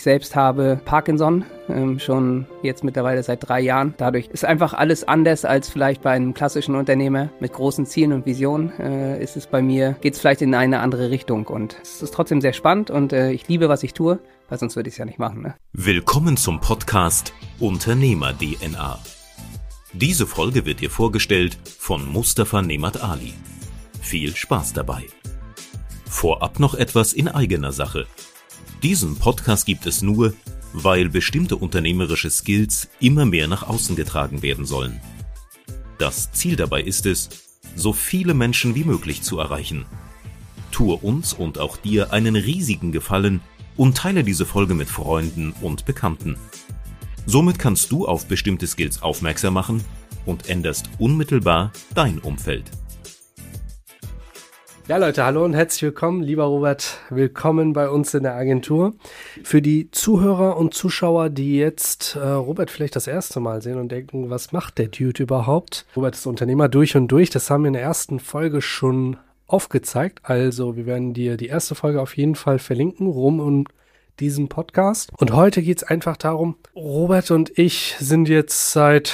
Ich selbst habe Parkinson, ähm, schon jetzt mittlerweile seit drei Jahren. Dadurch ist einfach alles anders als vielleicht bei einem klassischen Unternehmer mit großen Zielen und Visionen. Äh, ist es bei mir, geht es vielleicht in eine andere Richtung. Und es ist trotzdem sehr spannend und äh, ich liebe, was ich tue, weil sonst würde ich es ja nicht machen. Ne? Willkommen zum Podcast Unternehmer DNA. Diese Folge wird dir vorgestellt von Mustafa Nemat Ali. Viel Spaß dabei. Vorab noch etwas in eigener Sache. Diesen Podcast gibt es nur, weil bestimmte unternehmerische Skills immer mehr nach außen getragen werden sollen. Das Ziel dabei ist es, so viele Menschen wie möglich zu erreichen. Tue uns und auch dir einen riesigen Gefallen und teile diese Folge mit Freunden und Bekannten. Somit kannst du auf bestimmte Skills aufmerksam machen und änderst unmittelbar dein Umfeld. Ja, Leute, hallo und herzlich willkommen, lieber Robert. Willkommen bei uns in der Agentur. Für die Zuhörer und Zuschauer, die jetzt äh, Robert vielleicht das erste Mal sehen und denken, was macht der Dude überhaupt? Robert ist Unternehmer durch und durch. Das haben wir in der ersten Folge schon aufgezeigt. Also, wir werden dir die erste Folge auf jeden Fall verlinken, rum um diesen Podcast. Und heute geht es einfach darum, Robert und ich sind jetzt seit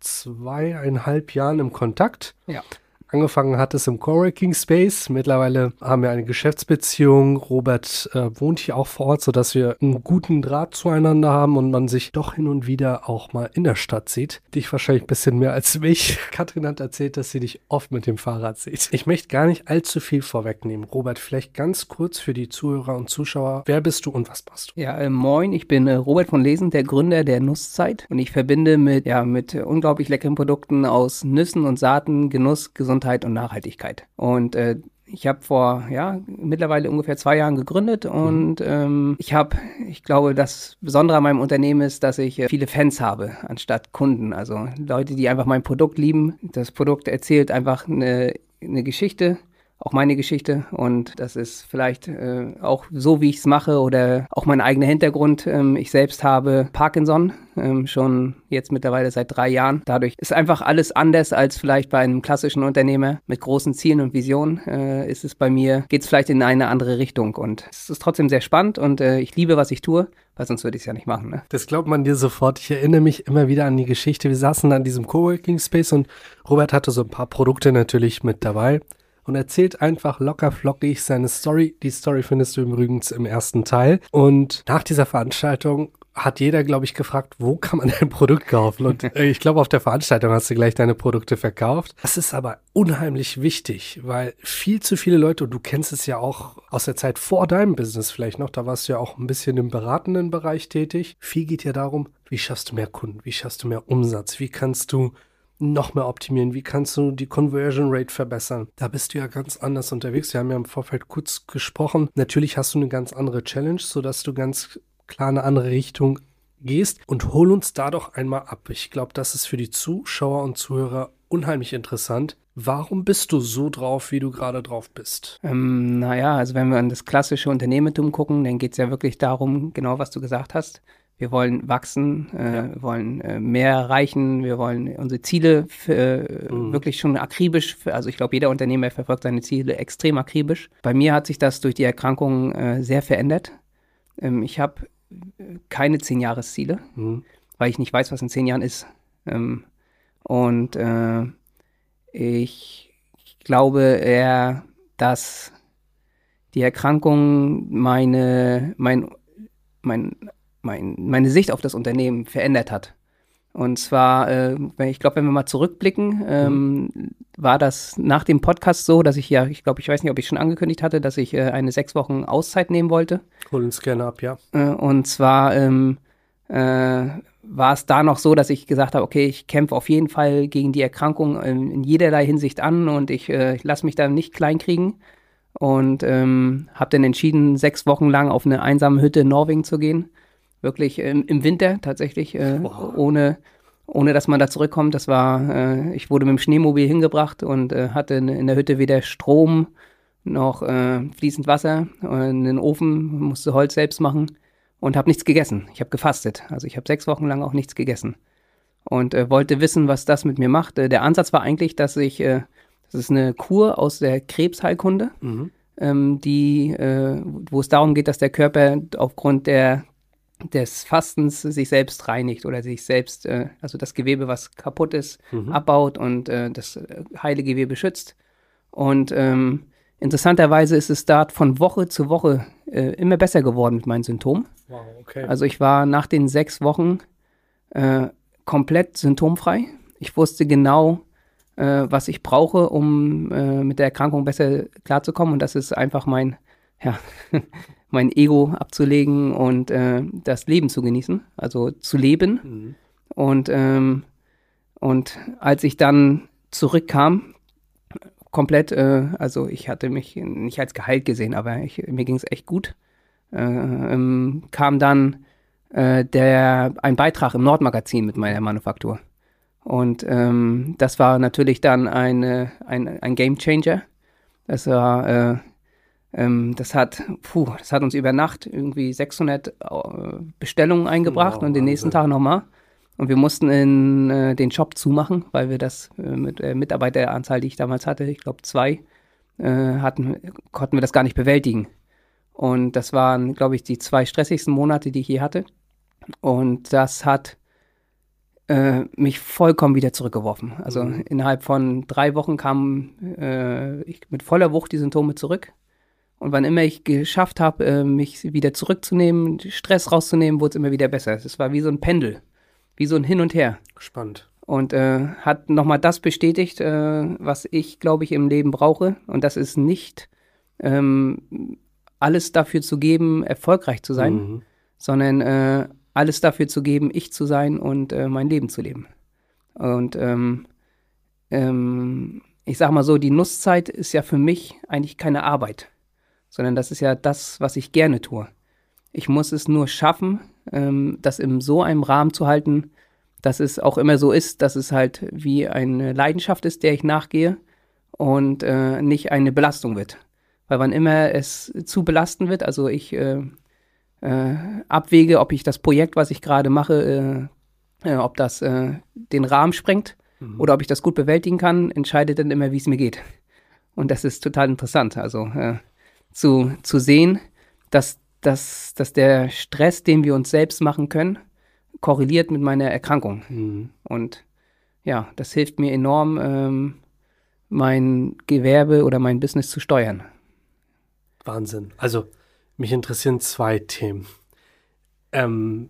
zweieinhalb Jahren im Kontakt. Ja. Angefangen hat es im Coworking Space. Mittlerweile haben wir eine Geschäftsbeziehung. Robert äh, wohnt hier auch vor Ort, sodass wir einen guten Draht zueinander haben und man sich doch hin und wieder auch mal in der Stadt sieht. Dich wahrscheinlich ein bisschen mehr als mich. Katrin hat erzählt, dass sie dich oft mit dem Fahrrad sieht. Ich möchte gar nicht allzu viel vorwegnehmen. Robert, vielleicht ganz kurz für die Zuhörer und Zuschauer. Wer bist du und was machst du? Ja, äh, moin, ich bin äh, Robert von Lesen, der Gründer der Nusszeit und ich verbinde mit, ja, mit äh, unglaublich leckeren Produkten aus Nüssen und Saaten Genuss, Gesundheit und Nachhaltigkeit. Und äh, ich habe vor ja mittlerweile ungefähr zwei Jahren gegründet und mhm. ähm, ich habe, ich glaube, das Besondere an meinem Unternehmen ist, dass ich äh, viele Fans habe anstatt Kunden. Also Leute, die einfach mein Produkt lieben. Das Produkt erzählt einfach eine, eine Geschichte auch meine Geschichte und das ist vielleicht äh, auch so, wie ich es mache oder auch mein eigener Hintergrund. Ähm, ich selbst habe Parkinson ähm, schon jetzt mittlerweile seit drei Jahren. Dadurch ist einfach alles anders als vielleicht bei einem klassischen Unternehmer mit großen Zielen und Visionen. Äh, ist es bei mir, geht es vielleicht in eine andere Richtung und es ist trotzdem sehr spannend und äh, ich liebe, was ich tue weil sonst würde ich es ja nicht machen. Ne? Das glaubt man dir sofort. Ich erinnere mich immer wieder an die Geschichte. Wir saßen an diesem Coworking Space und Robert hatte so ein paar Produkte natürlich mit dabei und erzählt einfach locker flockig seine Story. Die Story findest du übrigens im ersten Teil. Und nach dieser Veranstaltung hat jeder, glaube ich, gefragt, wo kann man dein Produkt kaufen? Und äh, ich glaube, auf der Veranstaltung hast du gleich deine Produkte verkauft. Das ist aber unheimlich wichtig, weil viel zu viele Leute, und du kennst es ja auch aus der Zeit vor deinem Business vielleicht noch, da warst du ja auch ein bisschen im beratenden Bereich tätig. Viel geht ja darum, wie schaffst du mehr Kunden? Wie schaffst du mehr Umsatz? Wie kannst du noch mehr optimieren? Wie kannst du die Conversion Rate verbessern? Da bist du ja ganz anders unterwegs. Wir haben ja im Vorfeld kurz gesprochen. Natürlich hast du eine ganz andere Challenge, sodass du ganz klar eine andere Richtung gehst und hol uns da doch einmal ab. Ich glaube, das ist für die Zuschauer und Zuhörer unheimlich interessant. Warum bist du so drauf, wie du gerade drauf bist? Ähm, naja, also wenn wir an das klassische Unternehmertum gucken, dann geht es ja wirklich darum, genau was du gesagt hast. Wir wollen wachsen, äh, ja. wollen äh, mehr erreichen, wir wollen unsere Ziele für, mhm. wirklich schon akribisch, also ich glaube, jeder Unternehmer verfolgt seine Ziele extrem akribisch. Bei mir hat sich das durch die Erkrankung äh, sehr verändert. Ähm, ich habe äh, keine zehn Jahresziele, mhm. weil ich nicht weiß, was in zehn Jahren ist. Ähm, und äh, ich glaube eher, dass die Erkrankung meine, mein, mein mein, meine Sicht auf das Unternehmen verändert hat. Und zwar, äh, ich glaube, wenn wir mal zurückblicken, ähm, mhm. war das nach dem Podcast so, dass ich ja, ich glaube, ich weiß nicht, ob ich schon angekündigt hatte, dass ich äh, eine sechs Wochen Auszeit nehmen wollte. Hol uns gerne ab, ja. Äh, und zwar ähm, äh, war es da noch so, dass ich gesagt habe, okay, ich kämpfe auf jeden Fall gegen die Erkrankung in, in jederlei Hinsicht an und ich, äh, ich lasse mich da nicht kleinkriegen. Und ähm, habe dann entschieden, sechs Wochen lang auf eine einsame Hütte in Norwegen zu gehen wirklich im, im Winter tatsächlich, äh, ohne, ohne dass man da zurückkommt. Das war, äh, ich wurde mit dem Schneemobil hingebracht und äh, hatte in der Hütte weder Strom noch äh, fließend Wasser, einen Ofen, musste Holz selbst machen und habe nichts gegessen. Ich habe gefastet. Also ich habe sechs Wochen lang auch nichts gegessen und äh, wollte wissen, was das mit mir macht. Äh, der Ansatz war eigentlich, dass ich, äh, das ist eine Kur aus der Krebsheilkunde, mhm. ähm, die, äh, wo es darum geht, dass der Körper aufgrund der des Fastens sich selbst reinigt oder sich selbst, äh, also das Gewebe, was kaputt ist, Mhm. abbaut und äh, das äh, heile Gewebe schützt. Und ähm, interessanterweise ist es da von Woche zu Woche äh, immer besser geworden mit meinen Symptomen. Wow, okay. Also ich war nach den sechs Wochen äh, komplett symptomfrei. Ich wusste genau, äh, was ich brauche, um mit der Erkrankung besser klarzukommen. Und das ist einfach mein, ja, mein Ego abzulegen und äh, das Leben zu genießen, also zu leben. Mhm. Und, ähm, und als ich dann zurückkam, komplett, äh, also ich hatte mich nicht als geheilt gesehen, aber ich, mir ging es echt gut, äh, ähm, kam dann äh, der, ein Beitrag im Nordmagazin mit meiner Manufaktur. Und ähm, das war natürlich dann eine, ein, ein Game Changer. Das war, äh, ähm, das hat, puh, das hat uns über Nacht irgendwie 600 äh, Bestellungen eingebracht Wow, und den nächsten. Tag nochmal. Und wir mussten in, äh, den Shop zumachen, weil wir das äh, mit der Mitarbeiteranzahl, die ich damals hatte, ich glaube zwei, äh, hatten, konnten wir das gar nicht bewältigen. Und das waren, glaube ich, die zwei stressigsten Monate, die ich je hatte. Und das hat äh, mich vollkommen wieder zurückgeworfen. Also Mhm. innerhalb von drei Wochen kamen äh, ich mit voller Wucht die Symptome zurück. Und wann immer ich geschafft habe, äh, mich wieder zurückzunehmen, Stress rauszunehmen, wurde es immer wieder besser. Es war wie so ein Pendel, wie so ein Hin und Her. Spannend. Und äh, hat nochmal das bestätigt, äh, was ich, glaube ich, im Leben brauche. Und das ist nicht ähm, alles dafür zu geben, erfolgreich zu sein, Mhm. sondern äh, alles dafür zu geben, ich zu sein und äh, mein Leben zu leben. Und ähm, ähm, ich sag mal so, die Nusszeit ist ja für mich eigentlich keine Arbeit, sondern das ist ja das, was ich gerne tue. Ich muss es nur schaffen, ähm, das in so einem Rahmen zu halten, dass es auch immer so ist, dass es halt wie eine Leidenschaft ist, der ich nachgehe und äh, nicht eine Belastung wird. Weil wann immer es zu belasten wird, also ich äh, äh, abwäge, ob ich das Projekt, was ich gerade mache, äh, äh, ob das äh, den Rahmen sprengt Mhm. oder ob ich das gut bewältigen kann, entscheidet dann immer, wie es mir geht. Und das ist total interessant. Also äh, zu, zu sehen, dass, dass, dass der Stress, den wir uns selbst machen können, korreliert mit meiner Erkrankung. Mhm. Und ja, das hilft mir enorm, ähm, mein Gewerbe oder mein Business zu steuern. Wahnsinn. Also, mich interessieren zwei Themen. Ähm,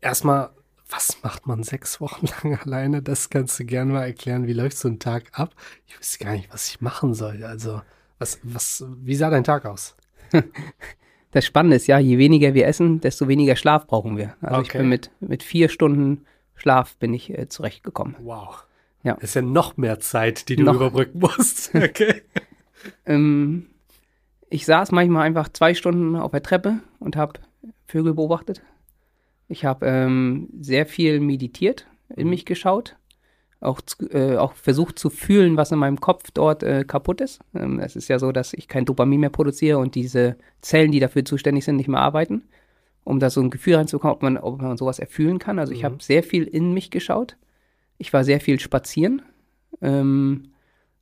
erstmal, was macht man sechs Wochen lang alleine? Das kannst du gerne mal erklären. Wie läuft so ein Tag ab? Ich wüsste gar nicht, was ich machen soll. Also, was, was, wie sah dein Tag aus? Das Spannende ist ja, je weniger wir essen, desto weniger Schlaf brauchen wir. Also ich Okay. bin mit, mit vier Stunden Schlaf bin ich äh, zurechtgekommen. Wow. Ja. Das ist ja noch mehr Zeit, die du Noch. überbrücken musst. Okay. Ähm, ich saß manchmal einfach zwei Stunden auf der Treppe und habe Vögel beobachtet. Ich habe ähm, sehr viel meditiert, in mich geschaut, auch, äh, auch versucht zu fühlen, was in meinem Kopf dort äh, kaputt ist. Ähm, es ist ja so, dass ich kein Dopamin mehr produziere und diese Zellen, die dafür zuständig sind, nicht mehr arbeiten, um da so ein Gefühl reinzukommen, ob man, ob man sowas erfühlen kann. Also ich Mhm. habe sehr viel in mich geschaut. Ich war sehr viel spazieren. Ähm,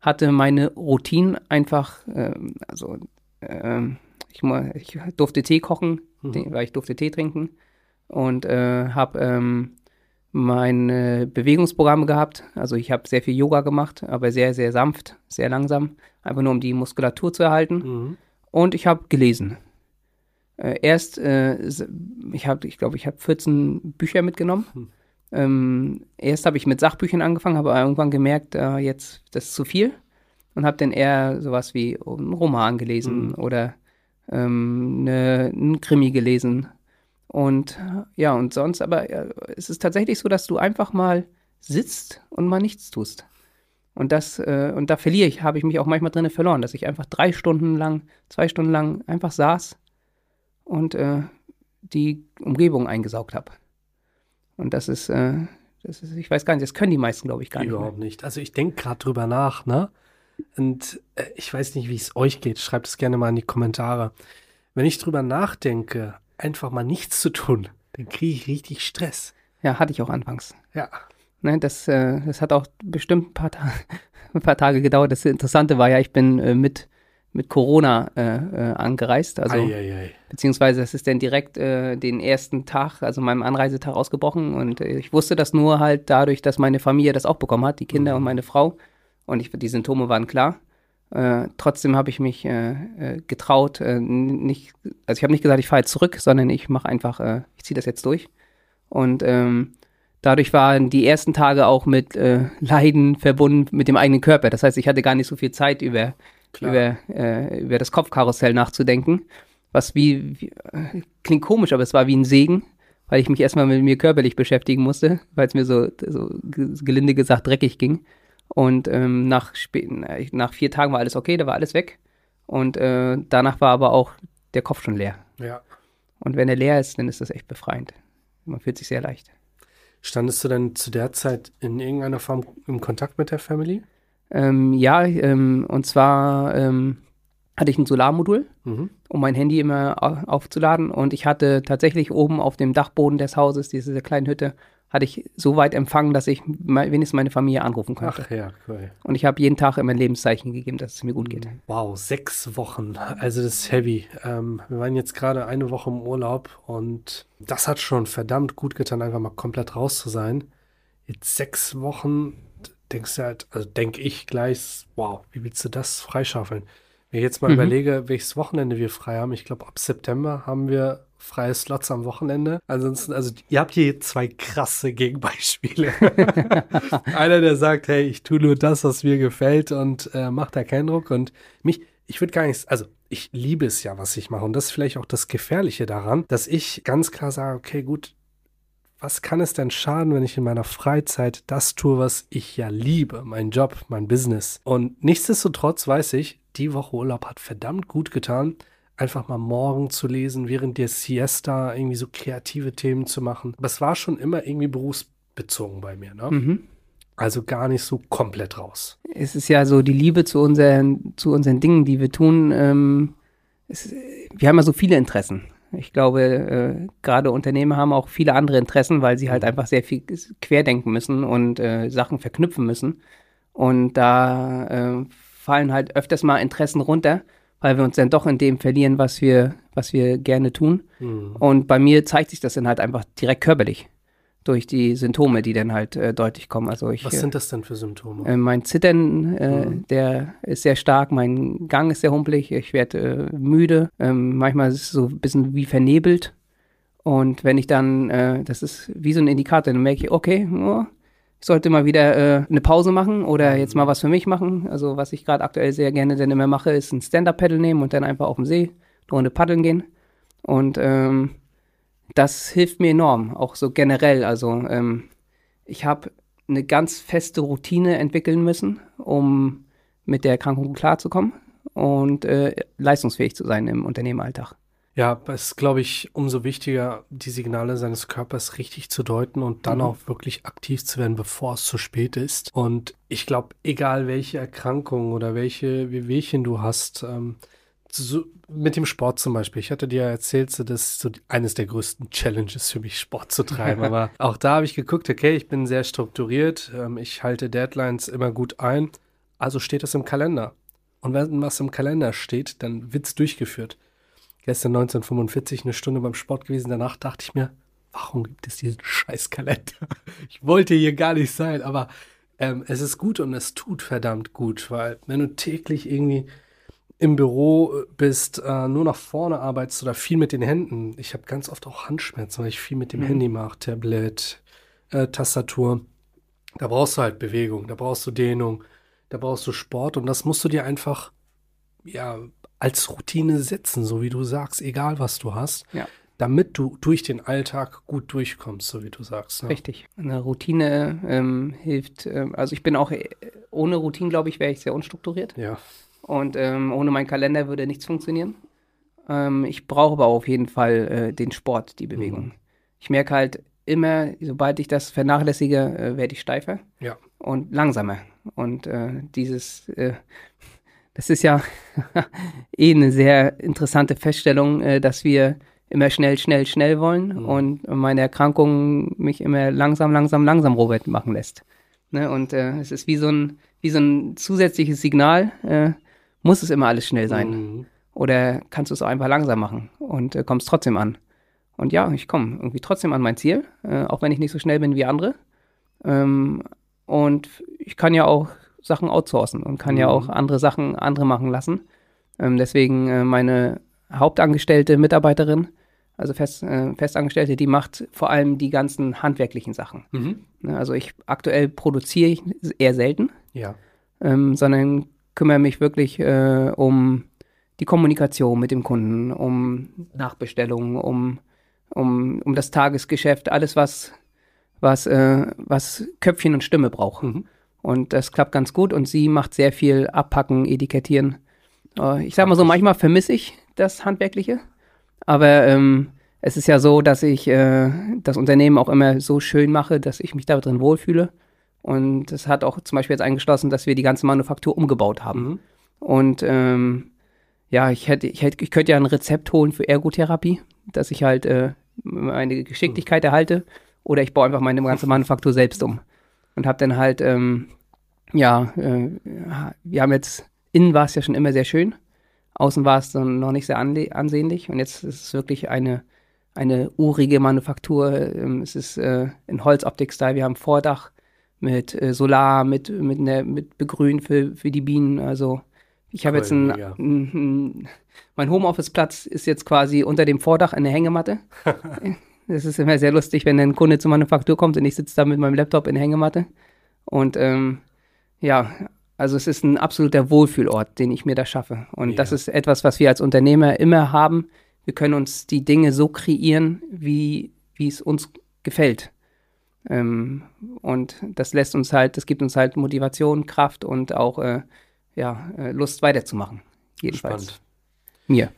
hatte meine Routine einfach, ähm, also ähm, ich, ich durfte Tee kochen, Mhm. weil ich durfte Tee trinken und äh, habe ähm, meine Bewegungsprogramme gehabt. Also ich habe sehr viel Yoga gemacht, aber sehr, sehr sanft, sehr langsam, einfach nur um die Muskulatur zu erhalten. Mhm. Und ich habe gelesen. Äh, erst, äh, ich habe, ich glaube, ich habe 14 Bücher mitgenommen. Hm. Ähm, erst habe ich mit Sachbüchern angefangen, habe aber irgendwann gemerkt, äh, jetzt, das ist zu viel. Und habe dann eher sowas wie einen Roman gelesen Mhm. oder ähm, ne, einen Krimi gelesen. Und ja, und sonst, aber äh, es ist tatsächlich so, dass du einfach mal sitzt und mal nichts tust. Und das, äh, und da verliere ich, habe ich mich auch manchmal drinne verloren, dass ich einfach drei Stunden lang, zwei Stunden lang einfach saß und äh, die Umgebung eingesaugt habe. Und das ist, äh, das ist, ich weiß gar nicht, das können die meisten, glaube ich, gar nicht. Überhaupt nicht. Also ich denke gerade drüber nach, ne? Und äh, ich weiß nicht, wie es euch geht. Schreibt es gerne mal in die Kommentare. Wenn ich drüber nachdenke, einfach mal nichts zu tun, dann kriege ich richtig Stress. Ja, hatte ich auch anfangs. Ja. Ne, das, äh, das hat auch bestimmt ein paar, Ta ein paar Tage gedauert. Das Interessante war ja, ich bin äh, mit mit Corona äh, äh, angereist. Also, ei, ei, ei. beziehungsweise das ist dann direkt äh, den ersten Tag, also meinem Anreisetag ausgebrochen. Und äh, ich wusste das nur halt dadurch, dass meine Familie das auch bekommen hat, die Kinder Mhm. und meine Frau. Und ich, die Symptome waren klar. Äh, trotzdem habe ich mich äh, äh, getraut, äh, nicht, also ich habe nicht gesagt, ich fahre jetzt zurück, sondern ich mache einfach, äh, ich ziehe das jetzt durch. Und ähm, dadurch waren die ersten Tage auch mit äh, Leiden verbunden mit dem eigenen Körper. Das heißt, ich hatte gar nicht so viel Zeit über, Klar. über, über das Kopfkarussell nachzudenken. Was wie, wie klingt komisch, aber es war wie ein Segen, weil ich mich erstmal mit mir körperlich beschäftigen musste, weil es mir so, so ge- gelinde gesagt dreckig ging. Und ähm, nach, spä- nach vier Tagen war alles okay, da war alles weg. Und äh, danach war aber auch der Kopf schon leer. Ja. Und wenn er leer ist, dann ist das echt befreiend. Man fühlt sich sehr leicht. Standest du denn zu der Zeit in irgendeiner Form im Kontakt mit der Family? Ähm, ja, ähm, und zwar ähm, hatte ich ein Solarmodul, Mhm. um mein Handy immer au- aufzuladen. Und ich hatte tatsächlich oben auf dem Dachboden des Hauses, diese kleinen Hütte, hatte ich so weit empfangen, dass ich wenigstens meine Familie anrufen konnte. Ach ja, cool. Und ich habe jeden Tag immer ein Lebenszeichen gegeben, dass es mir gut geht. Wow, sechs Wochen. Also das ist heavy. Ähm, wir waren jetzt gerade eine Woche im Urlaub und das hat schon verdammt gut getan, einfach mal komplett raus zu sein. Jetzt sechs Wochen, denkst du halt, also denke ich gleich, wow, wie willst du das freischaufeln? Wenn ich jetzt mal Mhm. überlege, welches Wochenende wir frei haben, ich glaube ab September haben wir freie Slots am Wochenende. Ansonsten, also ihr habt hier zwei krasse Gegenbeispiele. Einer, der sagt, hey, ich tue nur das, was mir gefällt und äh, macht da keinen Druck. Und mich, ich würde gar nichts, also ich liebe es ja, was ich mache. Und das ist vielleicht auch das Gefährliche daran, dass ich ganz klar sage, okay, gut, was kann es denn schaden, wenn ich in meiner Freizeit das tue, was ich ja liebe, mein Job, mein Business. Und nichtsdestotrotz weiß ich, die Woche Urlaub hat verdammt gut getan, einfach mal morgen zu lesen, während der Siesta irgendwie so kreative Themen zu machen. Aber es war schon immer irgendwie berufsbezogen bei mir, ne? Mhm. Also gar nicht so komplett raus. Es ist ja so die Liebe zu unseren, zu unseren Dingen, die wir tun. Ähm, es, wir haben ja so viele Interessen. Ich glaube, äh, gerade Unternehmer haben auch viele andere Interessen, weil sie halt einfach sehr viel querdenken müssen und äh, Sachen verknüpfen müssen. Und da äh, fallen halt öfters mal Interessen runter, weil wir uns dann doch in dem verlieren, was wir, was wir gerne tun. Mhm. Und bei mir zeigt sich das dann halt einfach direkt körperlich durch die Symptome, die dann halt äh, deutlich kommen. Also ich, Was sind das denn für Symptome? äh, mein Zittern, äh, Mhm. der ist sehr stark, mein Gang ist sehr humpelig, ich werde äh, müde, ähm, manchmal ist es so ein bisschen wie vernebelt. Und wenn ich dann, äh, das ist wie so ein Indikator, dann merke ich, okay, oh, ich sollte mal wieder äh, eine Pause machen oder jetzt mal was für mich machen. Also was ich gerade aktuell sehr gerne dann immer mache, ist ein Stand-Up-Paddle nehmen und dann einfach auf dem See eine Runde paddeln gehen. Und ähm, das hilft mir enorm, auch so generell. Also ähm, ich habe eine ganz feste Routine entwickeln müssen, um mit der Erkrankung klarzukommen und äh, leistungsfähig zu sein im Unternehmeralltag. Ja, es ist, glaube ich, umso wichtiger, die Signale seines Körpers richtig zu deuten und dann Mhm. auch wirklich aktiv zu werden, bevor es zu spät ist. Und ich glaube, egal welche Erkrankung oder welche Wehwehchen du hast, ähm, so, mit dem Sport zum Beispiel. Ich hatte dir ja erzählt, so, das ist so eines der größten Challenges für mich, Sport zu treiben. Aber auch da habe ich geguckt, okay, ich bin sehr strukturiert, ähm, ich halte Deadlines immer gut ein. Also steht es im Kalender. Und wenn was im Kalender steht, dann wird es durchgeführt gestern 1945 eine Stunde beim Sport gewesen. Danach dachte ich mir, warum gibt es diesen Scheißkalender? Ich wollte hier gar nicht sein, aber ähm, es ist gut und es tut verdammt gut, weil wenn du täglich irgendwie im Büro bist, äh, nur nach vorne arbeitest oder viel mit den Händen. Ich habe ganz oft auch Handschmerzen, weil ich viel mit dem Mhm. Handy mache, Tablet, äh, Tastatur. Da brauchst du halt Bewegung, da brauchst du Dehnung, da brauchst du Sport und das musst du dir einfach ja als Routine setzen, so wie du sagst, egal was du hast, Ja. damit du durch den Alltag gut durchkommst, so wie du sagst. Ne? Richtig. Eine Routine ähm, hilft, ähm, also ich bin auch, äh, ohne Routine, glaube ich, wäre ich sehr unstrukturiert. Ja. Und ähm, ohne meinen Kalender würde nichts funktionieren. Ähm, ich brauche aber auf jeden Fall äh, den Sport, die Bewegung. Mhm. Ich merke halt immer, sobald ich das vernachlässige, äh, werde ich steifer Ja. und langsamer. Und äh, dieses, äh, das ist ja eh eine sehr interessante Feststellung, äh, dass wir immer schnell, schnell, schnell wollen Mhm. und meine Erkrankung mich immer langsam, langsam, langsam Robert machen lässt. Ne? Und äh, es ist wie so ein, wie so ein zusätzliches Signal, äh, muss es immer alles schnell sein? Mhm. Oder kannst du es auch einfach langsam machen und äh, kommst trotzdem an? Und ja, ich komme irgendwie trotzdem an mein Ziel, äh, auch wenn ich nicht so schnell bin wie andere. Ähm, und ich kann ja auch Sachen outsourcen und kann ja Mhm. auch andere Sachen andere machen lassen. Ähm, deswegen äh, meine hauptangestellte Mitarbeiterin, also fest, äh, Festangestellte, die macht vor allem die ganzen handwerklichen Sachen. Mhm. Ne, Also ich aktuell produziere ich eher selten, Ja. ähm, sondern kümmere mich wirklich äh, um die Kommunikation mit dem Kunden, um Nachbestellungen, um, um, um das Tagesgeschäft, alles was, was, äh, was Köpfchen und Stimme braucht. Mhm. Und das klappt ganz gut und sie macht sehr viel Abpacken, Etikettieren. Äh, ich sag mal so, manchmal vermisse ich das Handwerkliche, aber ähm, es ist ja so, dass ich äh, das Unternehmen auch immer so schön mache, dass ich mich da drin wohlfühle. Und es hat auch zum Beispiel jetzt eingeschlossen, dass wir die ganze Manufaktur umgebaut haben. Mhm. Und ähm, ja, ich hätte, ich hätte, ich könnte ja ein Rezept holen für Ergotherapie, dass ich halt äh, meine Geschicklichkeit erhalte, oder ich baue einfach meine ganze Manufaktur selbst um. Und habe dann halt, ähm, ja, äh, wir haben jetzt, innen war es ja schon immer sehr schön, außen war es dann noch nicht sehr ansehnlich und jetzt ist es wirklich eine, eine urige Manufaktur. Ähm, es ist äh, in Holzoptik-Style, wir haben Vordach mit äh, Solar, mit, mit, ne, mit Begrün für, für die Bienen, also ich habe Cool, jetzt ein, mega. ein, ein mein Homeoffice-Platz ist jetzt quasi unter dem Vordach eine Hängematte. Das ist immer sehr lustig, wenn ein Kunde zur Manufaktur kommt und ich sitze da mit meinem Laptop in der Hängematte. Und ähm, ja, also es ist ein absoluter Wohlfühlort, den ich mir da schaffe. Und Mega. das ist etwas, was wir als Unternehmer immer haben. Wir können uns die Dinge so kreieren, wie, wie es uns gefällt. Ähm, und das lässt uns halt, das gibt uns halt Motivation, Kraft und auch äh, ja, äh, Lust weiterzumachen. Jedenfalls. Spannend. Mir.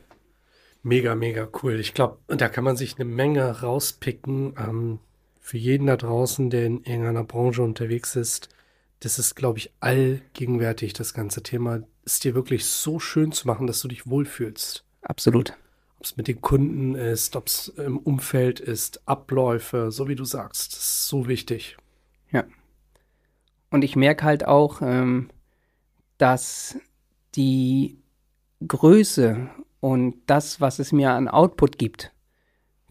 Mega, mega cool. Ich glaube, da kann man sich eine Menge rauspicken. Ähm, für jeden da draußen, der in irgendeiner Branche unterwegs ist, das ist, glaube ich, allgegenwärtig, das ganze Thema, es dir wirklich so schön zu machen, dass du dich wohlfühlst. Absolut. Ob es mit den Kunden ist, ob es im Umfeld ist, Abläufe, so wie du sagst, das ist so wichtig. Und ich merke halt auch, ähm, dass die Größe und das, was es mir an Output gibt,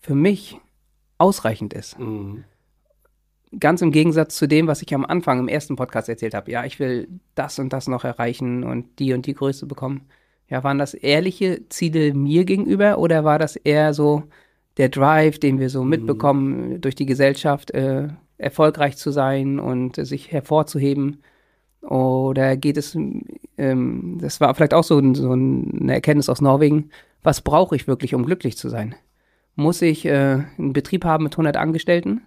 für mich ausreichend ist. Mhm. Ganz im Gegensatz zu dem, was ich am Anfang im ersten Podcast erzählt habe. Ja, ich will das und das noch erreichen und die und die Größe bekommen. Ja, waren das ehrliche Ziele mir gegenüber oder war das eher so der Drive, den wir so mitbekommen durch die Gesellschaft, äh, erfolgreich zu sein und äh, sich hervorzuheben? Oder geht es, ähm, das war vielleicht auch so, ein, so eine Erkenntnis aus Norwegen, was brauche ich wirklich, um glücklich zu sein? Muss ich äh, einen Betrieb haben mit 100 Angestellten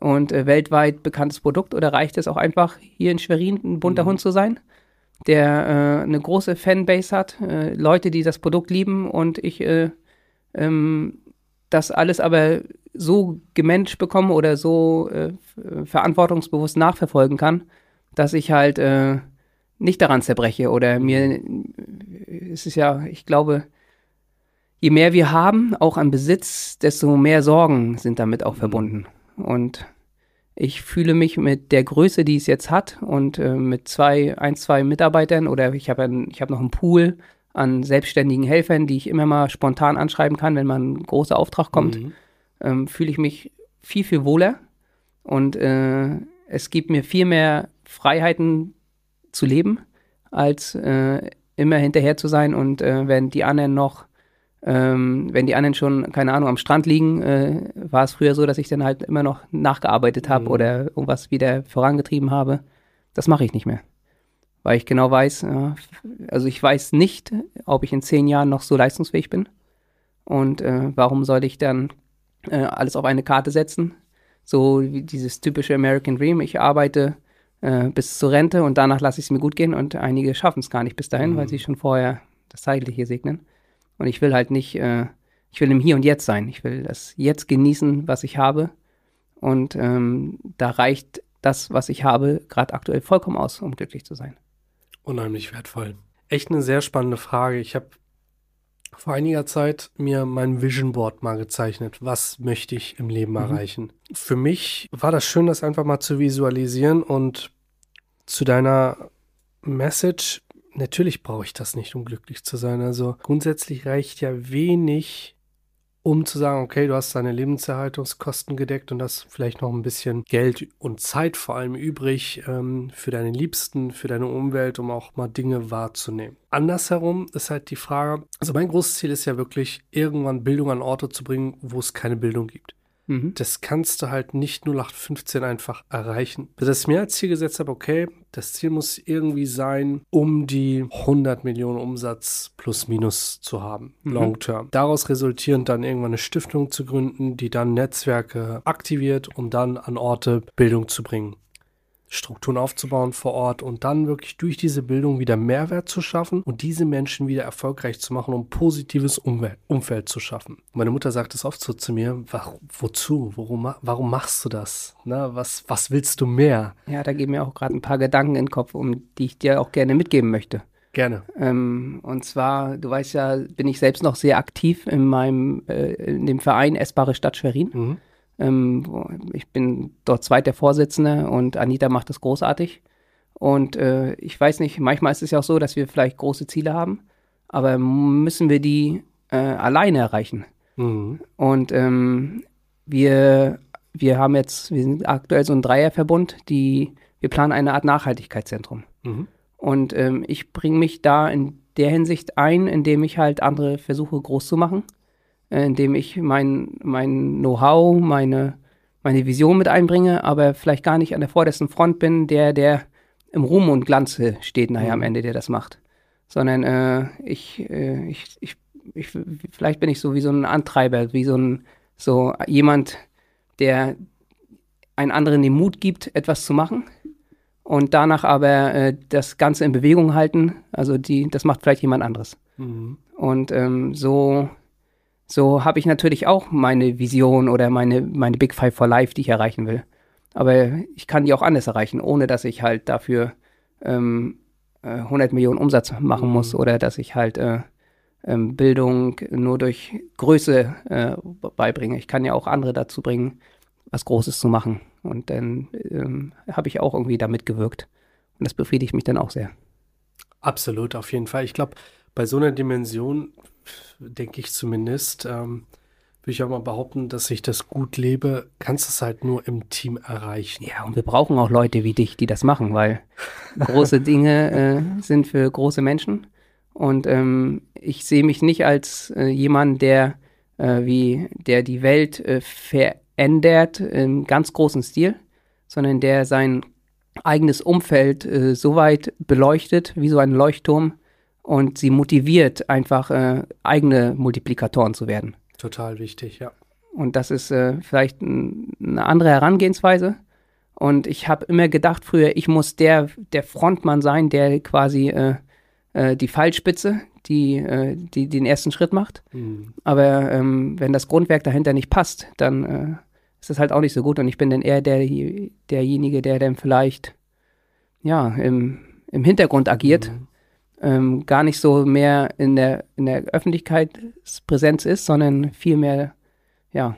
und äh, weltweit bekanntes Produkt? Oder reicht es auch einfach, hier in Schwerin ein bunter Hund zu sein, der äh, eine große Fanbase hat, äh, Leute, die das Produkt lieben und ich äh, ähm, das alles aber so gemanagt bekomme oder so äh, verantwortungsbewusst nachverfolgen kann, dass ich halt äh, nicht daran zerbreche oder mir, es ist ja, ich glaube, je mehr wir haben, auch an Besitz, desto mehr Sorgen sind damit auch verbunden. Und ich fühle mich mit der Größe, die es jetzt hat und äh, mit zwei, ein, zwei Mitarbeitern oder ich habe habe noch einen Pool an selbstständigen Helfern, die ich immer mal spontan anschreiben kann, wenn mal ein großer Auftrag kommt, Mhm. ähm, fühle ich mich viel, viel wohler und äh, es gibt mir viel mehr Freiheiten zu leben, als äh, immer hinterher zu sein und äh, wenn die anderen noch, ähm, wenn die anderen schon, keine Ahnung, am Strand liegen, äh, war es früher so, dass ich dann halt immer noch nachgearbeitet habe Mhm. oder irgendwas wieder vorangetrieben habe. Das mache ich nicht mehr. Weil ich genau weiß, äh, also ich weiß nicht, ob ich in zehn Jahren noch so leistungsfähig bin. Und äh, warum soll ich dann äh, alles auf eine Karte setzen? So wie dieses typische American Dream. Ich arbeite äh, bis zur Rente und danach lasse ich es mir gut gehen und einige schaffen es gar nicht bis dahin, Mhm. weil sie schon vorher das Zeitliche segnen. Und ich will halt nicht, äh, ich will im Hier und Jetzt sein. Ich will das jetzt genießen, was ich habe. Und ähm, da reicht das, was ich habe, gerade aktuell vollkommen aus, um glücklich zu sein. Unheimlich wertvoll. Echt eine sehr spannende Frage. Ich habe vor einiger Zeit mir mein Vision Board mal gezeichnet. Was möchte ich im Leben Mhm. erreichen? Für mich war das schön, das einfach mal zu visualisieren und zu deiner Message, natürlich brauche ich das nicht, um glücklich zu sein. Also grundsätzlich reicht ja wenig, um zu sagen, okay, du hast deine Lebenserhaltungskosten gedeckt und hast vielleicht noch ein bisschen Geld und Zeit vor allem übrig ähm, für deine Liebsten, für deine Umwelt, um auch mal Dinge wahrzunehmen. Andersherum ist halt die Frage, also mein großes Ziel ist ja wirklich, irgendwann Bildung an Orte zu bringen, wo es keine Bildung gibt. Mhm. Das kannst du halt nicht 0815 einfach erreichen. Dass ich mir als Ziel gesetzt habe, okay, das Ziel muss irgendwie sein, um die 100 Millionen Umsatz plus minus zu haben, mhm. long term. Daraus resultierend dann irgendwann eine Stiftung zu gründen, die dann Netzwerke aktiviert, um dann an Orte Bildung zu bringen. Strukturen aufzubauen vor Ort und dann wirklich durch diese Bildung wieder Mehrwert zu schaffen und diese Menschen wieder erfolgreich zu machen, um positives Umwelt, Umfeld zu schaffen. Meine Mutter sagt es oft so zu mir, wozu, warum, warum machst du das? Na, was, was willst du mehr? Ja, da gehen mir auch gerade ein paar Gedanken in den Kopf, um die ich dir auch gerne mitgeben möchte. Gerne. Ähm, und zwar, du weißt ja, bin ich selbst noch sehr aktiv in meinem, äh, in dem Verein Essbare Stadt Schwerin. Mhm. Ähm, ich bin dort zweiter Vorsitzende und Anita macht das großartig. Und äh, ich weiß nicht, manchmal ist es ja auch so, dass wir vielleicht große Ziele haben, aber müssen wir die äh, alleine erreichen. Mhm. Und ähm, wir, wir haben jetzt, wir sind aktuell so ein Dreierverbund, die, wir planen eine Art Nachhaltigkeitszentrum. Mhm. Und ähm, ich bringe mich da in der Hinsicht ein, indem ich halt andere versuche groß zu machen indem ich mein, mein Know-how, meine, meine Vision mit einbringe, aber vielleicht gar nicht an der vordersten Front bin, der, der im Ruhm und Glanze steht nachher am mhm. Ende, der das macht. Sondern äh, ich, äh, ich, ich, ich, vielleicht bin ich so wie so ein Antreiber, wie so ein, so jemand, der einen anderen den Mut gibt, etwas zu machen und danach aber äh, das Ganze in Bewegung halten. Also die, das macht vielleicht jemand anderes. Mhm. Und ähm, so so habe ich natürlich auch meine Vision oder meine, meine Big Five for Life, die ich erreichen will. Aber ich kann die auch anders erreichen, ohne dass ich halt dafür ähm, 100 äh, Millionen Umsatz machen mhm. muss oder dass ich halt äh, ähm, Bildung nur durch Größe äh, beibringe. Ich kann ja auch andere dazu bringen, was Großes zu machen. Und dann ähm, habe ich auch irgendwie da mitgewirkt. Und das befriedigt mich dann auch sehr. Absolut, auf jeden Fall. Ich glaube, bei so einer Dimension denke ich zumindest, ähm, würde ich auch mal behaupten, dass ich das gut lebe, kannst du es halt nur im Team erreichen. Ja, und wir brauchen auch Leute wie dich, die das machen, weil große Dinge äh, sind für große Menschen. Und ähm, ich sehe mich nicht als äh, jemand, der äh, wie der die Welt äh, verändert im ganz großen Stil, sondern der sein eigenes Umfeld äh, so weit beleuchtet wie so ein Leuchtturm, und sie motiviert, einfach äh, eigene Multiplikatoren zu werden. Total wichtig, ja. Und das ist äh, vielleicht ein, eine andere Herangehensweise. Und ich habe immer gedacht früher, ich muss der, der Frontmann sein, der quasi äh, äh, die Pfeilspitze, die, äh, die den ersten Schritt macht. Mhm. Aber ähm, wenn das Grundwerk dahinter nicht passt, dann äh, ist das halt auch nicht so gut. Und ich bin dann eher der, derjenige, der dann vielleicht ja, im, im Hintergrund agiert. Mhm ähm, gar nicht so mehr in der, in der Öffentlichkeitspräsenz ist, sondern viel mehr, ja,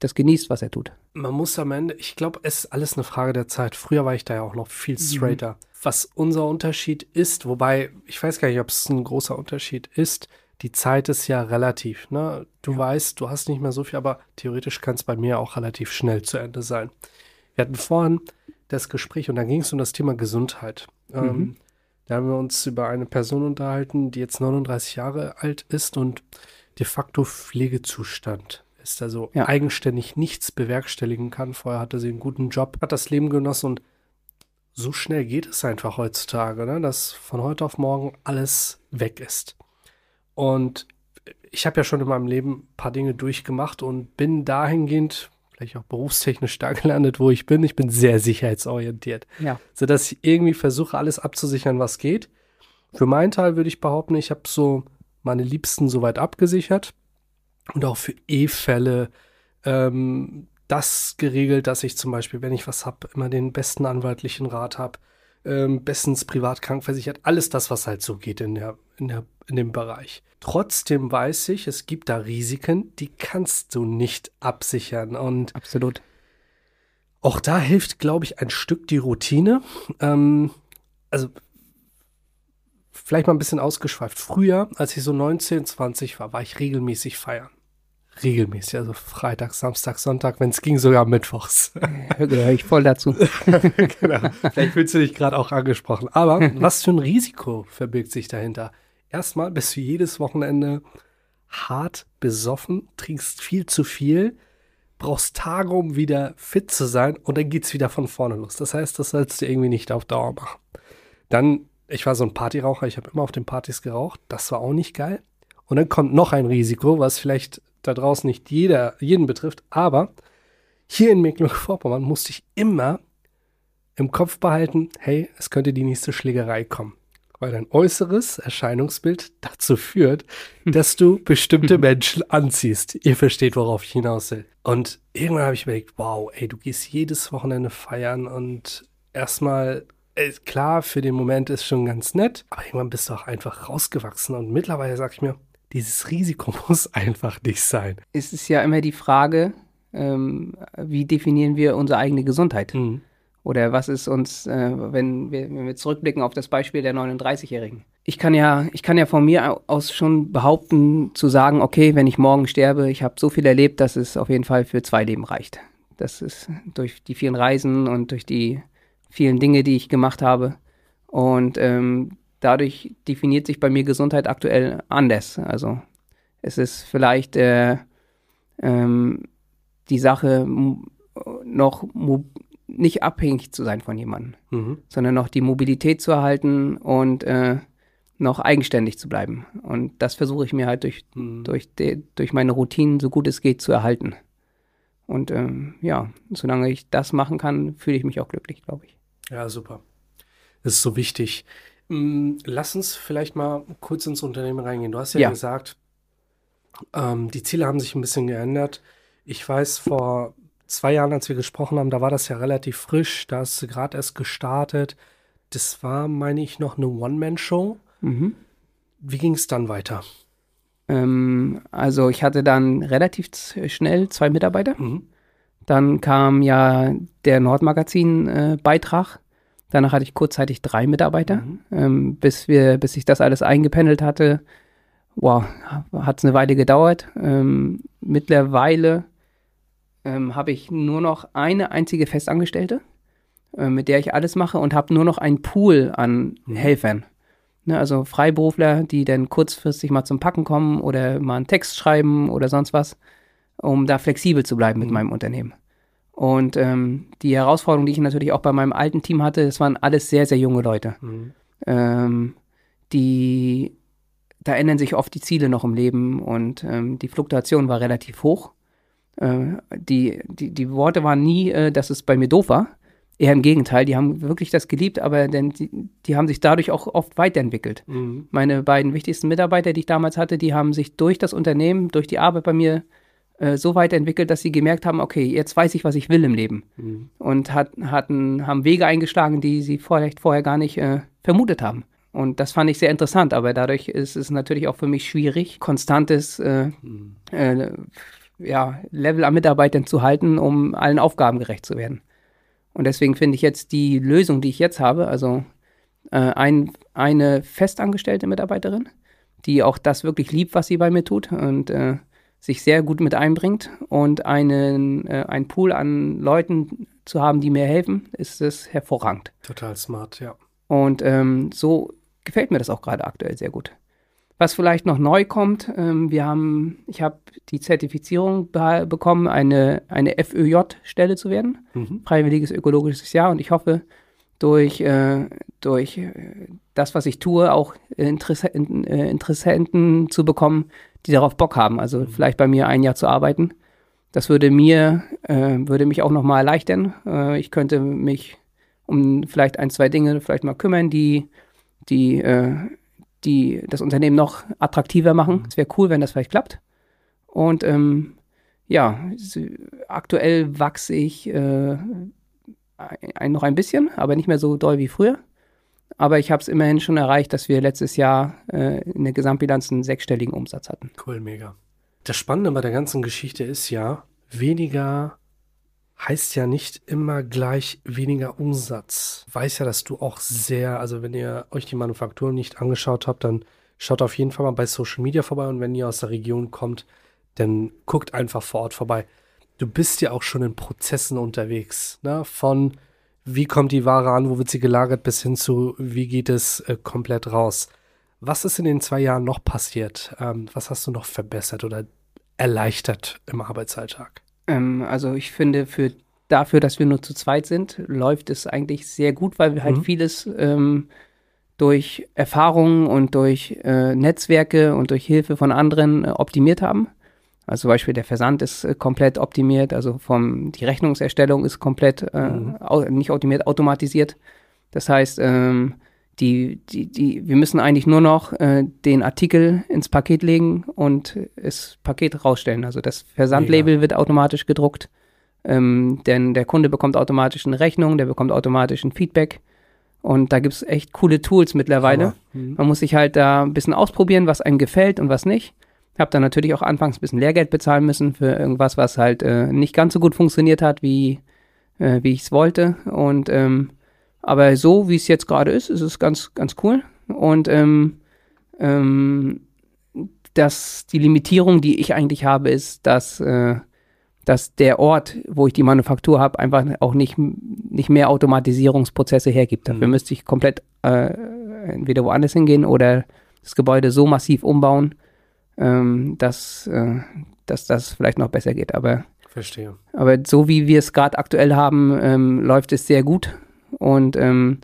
das genießt, was er tut. Man muss am Ende, ich glaube, es ist alles eine Frage der Zeit. Früher war ich da ja auch noch viel mhm. straighter. Mhm. Was unser Unterschied ist, wobei ich weiß gar nicht, ob es ein großer Unterschied ist, die Zeit ist ja relativ. Ne? Du ja. weißt, du hast nicht mehr so viel, aber theoretisch kann es bei mir auch relativ schnell zu Ende sein. Wir hatten vorhin das Gespräch und da ging es um das Thema Gesundheit. Mhm. Ähm, da haben wir uns über eine Person unterhalten, die jetzt 39 Jahre alt ist und de facto Pflegezustand ist, also ja. eigenständig nichts bewerkstelligen kann. Vorher hatte sie einen guten Job, hat das Leben genossen und so schnell geht es einfach heutzutage, ne? dass von heute auf morgen alles weg ist. Und ich habe ja schon in meinem Leben ein paar Dinge durchgemacht und bin dahingehend vielleicht auch berufstechnisch da gelandet, wo ich bin. Ich bin sehr sicherheitsorientiert. Ja. Sodass ich irgendwie versuche, alles abzusichern, was geht. Für meinen Teil würde ich behaupten, ich habe so meine Liebsten soweit abgesichert und auch für E-Fälle ähm, das geregelt, dass ich zum Beispiel, wenn ich was habe, immer den besten anwaltlichen Rat habe, ähm, bestens privat krankversichert, alles das, was halt so geht in der, in der in dem Bereich. Trotzdem weiß ich, es gibt da Risiken, die kannst du nicht absichern. Und absolut. Auch da hilft, glaube ich, ein Stück die Routine. Ähm, also vielleicht mal ein bisschen ausgeschweift. Früher, als ich so 19, 20 war, war ich regelmäßig feiern. Regelmäßig, also Freitag, Samstag, Sonntag, wenn es ging, sogar mittwochs. Gehöre ich voll dazu. genau. Vielleicht fühlst du dich gerade auch angesprochen. Aber was für ein Risiko verbirgt sich dahinter? Erstmal bist du jedes Wochenende hart besoffen, trinkst viel zu viel, brauchst Tage, um wieder fit zu sein und dann geht's wieder von vorne los. Das heißt, das sollst du irgendwie nicht auf Dauer machen. Dann, ich war so ein Partyraucher, ich habe immer auf den Partys geraucht, das war auch nicht geil. Und dann kommt noch ein Risiko, was vielleicht da draußen nicht jeder, jeden betrifft, aber hier in Mecklenburg-Vorpommern musste ich immer im Kopf behalten, hey, es könnte die nächste Schlägerei kommen. Weil dein äußeres Erscheinungsbild dazu führt, dass du bestimmte Menschen anziehst. Ihr versteht, worauf ich hinaus will. Und irgendwann habe ich überlegt, wow, ey, du gehst jedes Wochenende feiern und erstmal äh, klar, für den Moment ist schon ganz nett, aber irgendwann bist du auch einfach rausgewachsen. Und mittlerweile sage ich mir, dieses Risiko muss einfach nicht sein. Es ist ja immer die Frage, ähm, wie definieren wir unsere eigene Gesundheit? Mhm. Oder was ist uns, äh, wenn, wir, wenn wir zurückblicken auf das Beispiel der 39-Jährigen? Ich kann ja, ich kann ja von mir aus schon behaupten, zu sagen, okay, wenn ich morgen sterbe, ich habe so viel erlebt, dass es auf jeden Fall für zwei Leben reicht. Das ist durch die vielen Reisen und durch die vielen Dinge, die ich gemacht habe. Und ähm, dadurch definiert sich bei mir Gesundheit aktuell anders. Also es ist vielleicht äh, ähm, die Sache, noch nicht abhängig zu sein von jemandem, Mhm. sondern noch die Mobilität zu erhalten und äh, noch eigenständig zu bleiben. Und das versuche ich mir halt durch, Mhm. durch, de, durch meine Routinen, so gut es geht, zu erhalten. Und ähm, ja, solange ich das machen kann, fühle ich mich auch glücklich, glaube ich. Ja, super. Das ist so wichtig. Mm, Lass uns vielleicht mal kurz ins Unternehmen reingehen. Du hast ja, Ja. gesagt, ähm, die Ziele haben sich ein bisschen geändert. Ich weiß, vor zwei Jahren, als wir gesprochen haben, da war das ja relativ frisch. Da hast du gerade erst gestartet. Das war, meine ich, noch eine One-Man-Show. Mhm. Wie ging es dann weiter? Ähm, also ich hatte dann relativ schnell zwei Mitarbeiter. Mhm. Dann kam ja der Nordmagazin-Beitrag. Danach hatte ich kurzzeitig drei Mitarbeiter, Mhm. ähm, bis wir, bis ich das alles eingependelt hatte. Wow, hat es eine Weile gedauert. Ähm, mittlerweile ähm, habe ich nur noch eine einzige Festangestellte, äh, mit der ich alles mache und habe nur noch einen Pool an Mhm. Helfern. Ne, also Freiberufler, die dann kurzfristig mal zum Packen kommen oder mal einen Text schreiben oder sonst was, um da flexibel zu bleiben mit Mhm. meinem Unternehmen. Und ähm, die Herausforderung, die ich natürlich auch bei meinem alten Team hatte, das waren alles sehr, sehr junge Leute. Mhm. Ähm, die, da ändern sich oft die Ziele noch im Leben und ähm, die Fluktuation war relativ hoch. Äh, die, die, die Worte waren nie, äh, dass es bei mir doof war. Eher im Gegenteil, die haben wirklich das geliebt, aber denn die, die haben sich dadurch auch oft weiterentwickelt. Mhm. Meine beiden wichtigsten Mitarbeiter, die ich damals hatte, die haben sich durch das Unternehmen, durch die Arbeit bei mir äh, so weiterentwickelt, dass sie gemerkt haben, okay, jetzt weiß ich, was ich will im Leben. Mhm. Und hat, hatten, haben Wege eingeschlagen, die sie vielleicht vorher gar nicht äh, vermutet haben. Und das fand ich sehr interessant, aber dadurch ist es natürlich auch für mich schwierig, konstantes äh, Mhm. Ja, Level an Mitarbeitern zu halten, um allen Aufgaben gerecht zu werden. Und deswegen finde ich jetzt die Lösung, die ich jetzt habe, also äh, ein, eine festangestellte Mitarbeiterin, die auch das wirklich liebt, was sie bei mir tut und äh, sich sehr gut mit einbringt und einen, äh, einen Pool an Leuten zu haben, die mir helfen, ist es hervorragend. Total smart, ja. Und ähm, so gefällt mir das auch gerade aktuell sehr gut. Was vielleicht noch neu kommt, ähm, wir haben, ich habe die Zertifizierung be bekommen, eine, eine FÖJ-Stelle zu werden, Mhm. freiwilliges ökologisches Jahr. Und ich hoffe, durch, äh, durch äh, das, was ich tue, auch Interesse äh, Interessenten zu bekommen, die darauf Bock haben. Also vielleicht bei mir ein Jahr zu arbeiten. Das würde mir, äh, würde mich auch nochmal erleichtern. Äh, ich könnte mich um vielleicht ein, zwei Dinge vielleicht mal kümmern, die, die, äh, die das Unternehmen noch attraktiver machen. Es wäre cool, wenn das vielleicht klappt. Und ähm, ja, aktuell wachse ich äh, ein, noch ein bisschen, aber nicht mehr so doll wie früher. Aber ich habe es immerhin schon erreicht, dass wir letztes Jahr äh, in der Gesamtbilanz einen sechsstelligen Umsatz hatten. Cool, mega. Das Spannende bei der ganzen Geschichte ist ja, weniger heißt ja nicht immer gleich weniger Umsatz. Weiß ja, dass du auch sehr, also wenn ihr euch die Manufaktur nicht angeschaut habt, dann schaut auf jeden Fall mal bei Social Media vorbei und wenn ihr aus der Region kommt, dann guckt einfach vor Ort vorbei. Du bist ja auch schon in Prozessen unterwegs, ne? Von wie kommt die Ware an, wo wird sie gelagert, bis hin zu wie geht es äh, komplett raus. Was ist in den zwei Jahren noch passiert? Ähm, was hast du noch verbessert oder erleichtert im Arbeitsalltag? Ähm, also ich finde, für dafür, dass wir nur zu zweit sind, läuft es eigentlich sehr gut, weil wir halt Mhm. vieles ähm, durch Erfahrungen und durch äh, Netzwerke und durch Hilfe von anderen äh, optimiert haben. Also zum Beispiel der Versand ist äh, komplett optimiert, also vom die Rechnungserstellung ist komplett äh, Mhm. au nicht optimiert, automatisiert. Das heißt, ähm, die, die, die, wir müssen eigentlich nur noch äh, den Artikel ins Paket legen und das Paket rausstellen. Also das Versandlabel wird automatisch gedruckt, ähm, denn der Kunde bekommt automatisch eine Rechnung, der bekommt automatisch ein Feedback. Und da gibt es echt coole Tools mittlerweile. Mhm. Man muss sich halt da ein bisschen ausprobieren, was einem gefällt und was nicht. Hab dann natürlich auch anfangs ein bisschen Lehrgeld bezahlen müssen für irgendwas, was halt äh, nicht ganz so gut funktioniert hat, wie, äh, wie ich es wollte. Und ähm, aber so, wie es jetzt gerade ist, ist es ganz, ganz cool. Und ähm, ähm, dass die Limitierung, die ich eigentlich habe, ist, dass, äh, dass der Ort, wo ich die Manufaktur habe, einfach auch nicht, nicht mehr Automatisierungsprozesse hergibt. Dafür Mhm. müsste ich komplett äh, entweder woanders hingehen oder das Gebäude so massiv umbauen, ähm, dass, äh, dass das vielleicht noch besser geht. Aber Verstehe. aber so wie wir es gerade aktuell haben, ähm, läuft es sehr gut. Und ähm,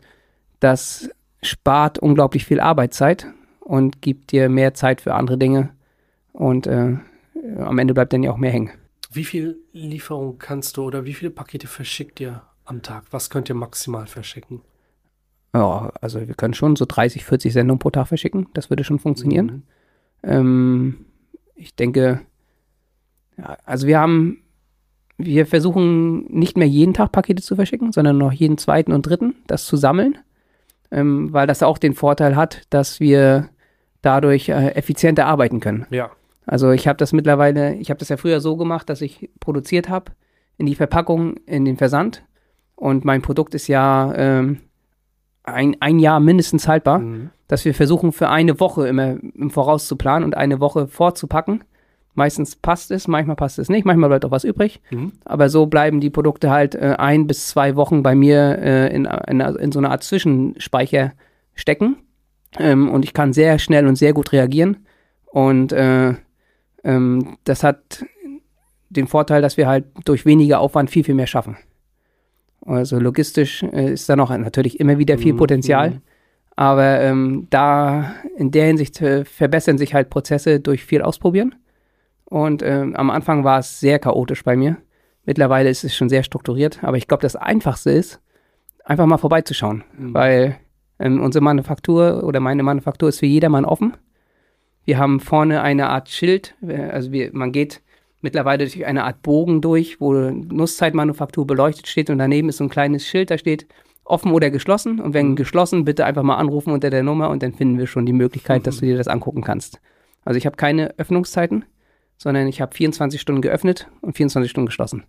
das spart unglaublich viel Arbeitszeit und gibt dir mehr Zeit für andere Dinge. Und äh, am Ende bleibt dann ja auch mehr hängen. Wie viel Lieferung kannst du oder wie viele Pakete verschickt ihr am Tag? Was könnt ihr maximal verschicken? Ja, also wir können schon so 30, 40 Sendungen pro Tag verschicken. Das würde schon funktionieren. Mhm. Ähm, ich denke, ja, also wir haben, wir versuchen nicht mehr jeden Tag Pakete zu verschicken, sondern noch jeden zweiten und dritten, das zu sammeln, ähm, weil das auch den Vorteil hat, dass wir dadurch äh, effizienter arbeiten können. Ja. Also ich habe das mittlerweile, ich habe das ja früher so gemacht, dass ich produziert habe in die Verpackung, in den Versand und mein Produkt ist ja ähm, ein, ein Jahr mindestens haltbar Mhm. dass wir versuchen, für eine Woche immer im Voraus zu planen und eine Woche vorzupacken. Meistens passt es, manchmal passt es nicht, manchmal bleibt auch was übrig. Mhm. Aber so bleiben die Produkte halt äh, ein bis zwei Wochen bei mir äh, in, in, in so einer Art Zwischenspeicher stecken. Ähm, und ich kann sehr schnell und sehr gut reagieren. Und äh, ähm, das hat den Vorteil, dass wir halt durch weniger Aufwand viel, viel mehr schaffen. Also logistisch äh, ist da noch natürlich immer wieder viel Mhm. Potenzial. Aber ähm, da in der Hinsicht äh, verbessern sich halt Prozesse durch viel Ausprobieren. Und ähm, am Anfang war es sehr chaotisch bei mir. Mittlerweile ist es schon sehr strukturiert. Aber ich glaube, das Einfachste ist, einfach mal vorbeizuschauen. Mhm. Weil ähm, unsere Manufaktur oder meine Manufaktur ist für jedermann offen. Wir haben vorne eine Art Schild. äh, Also wir, man geht mittlerweile durch eine Art Bogen durch, wo Nusszeitmanufaktur beleuchtet steht. Und daneben ist so ein kleines Schild, da steht offen oder geschlossen. Und wenn Mhm. geschlossen, bitte einfach mal anrufen unter der Nummer und dann finden wir schon die Möglichkeit, dass du dir das angucken kannst. Also ich habe keine Öffnungszeiten, sondern ich habe 24 Stunden geöffnet und 24 Stunden geschlossen.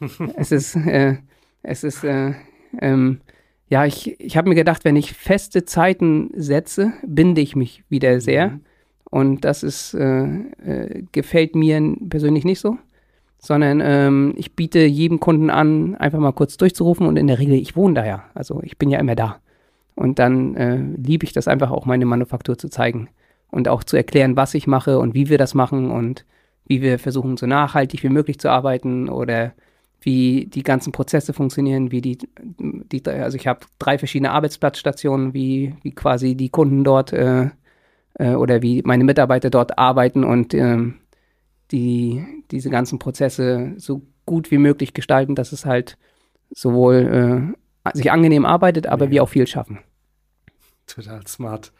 es ist, äh, es ist, äh, ähm, ja, ich, ich habe mir gedacht, wenn ich feste Zeiten setze, binde ich mich wieder sehr. Mhm. Und das ist, äh, äh, gefällt mir persönlich nicht so. Sondern ähm, ich biete jedem Kunden an, einfach mal kurz durchzurufen und in der Regel, ich wohne da ja. Also ich bin ja immer da. Und dann äh, liebe ich das einfach auch, meine Manufaktur zu zeigen. Und auch zu erklären, was ich mache und wie wir das machen und wie wir versuchen, so nachhaltig wie möglich zu arbeiten oder wie die ganzen Prozesse funktionieren, wie die, die also ich habe drei verschiedene Arbeitsplatzstationen, wie, wie quasi die Kunden dort äh, äh, oder wie meine Mitarbeiter dort arbeiten und ähm, die diese ganzen Prozesse so gut wie möglich gestalten, dass es halt sowohl äh, sich angenehm arbeitet, aber Ja. wir auch viel schaffen. Total smart.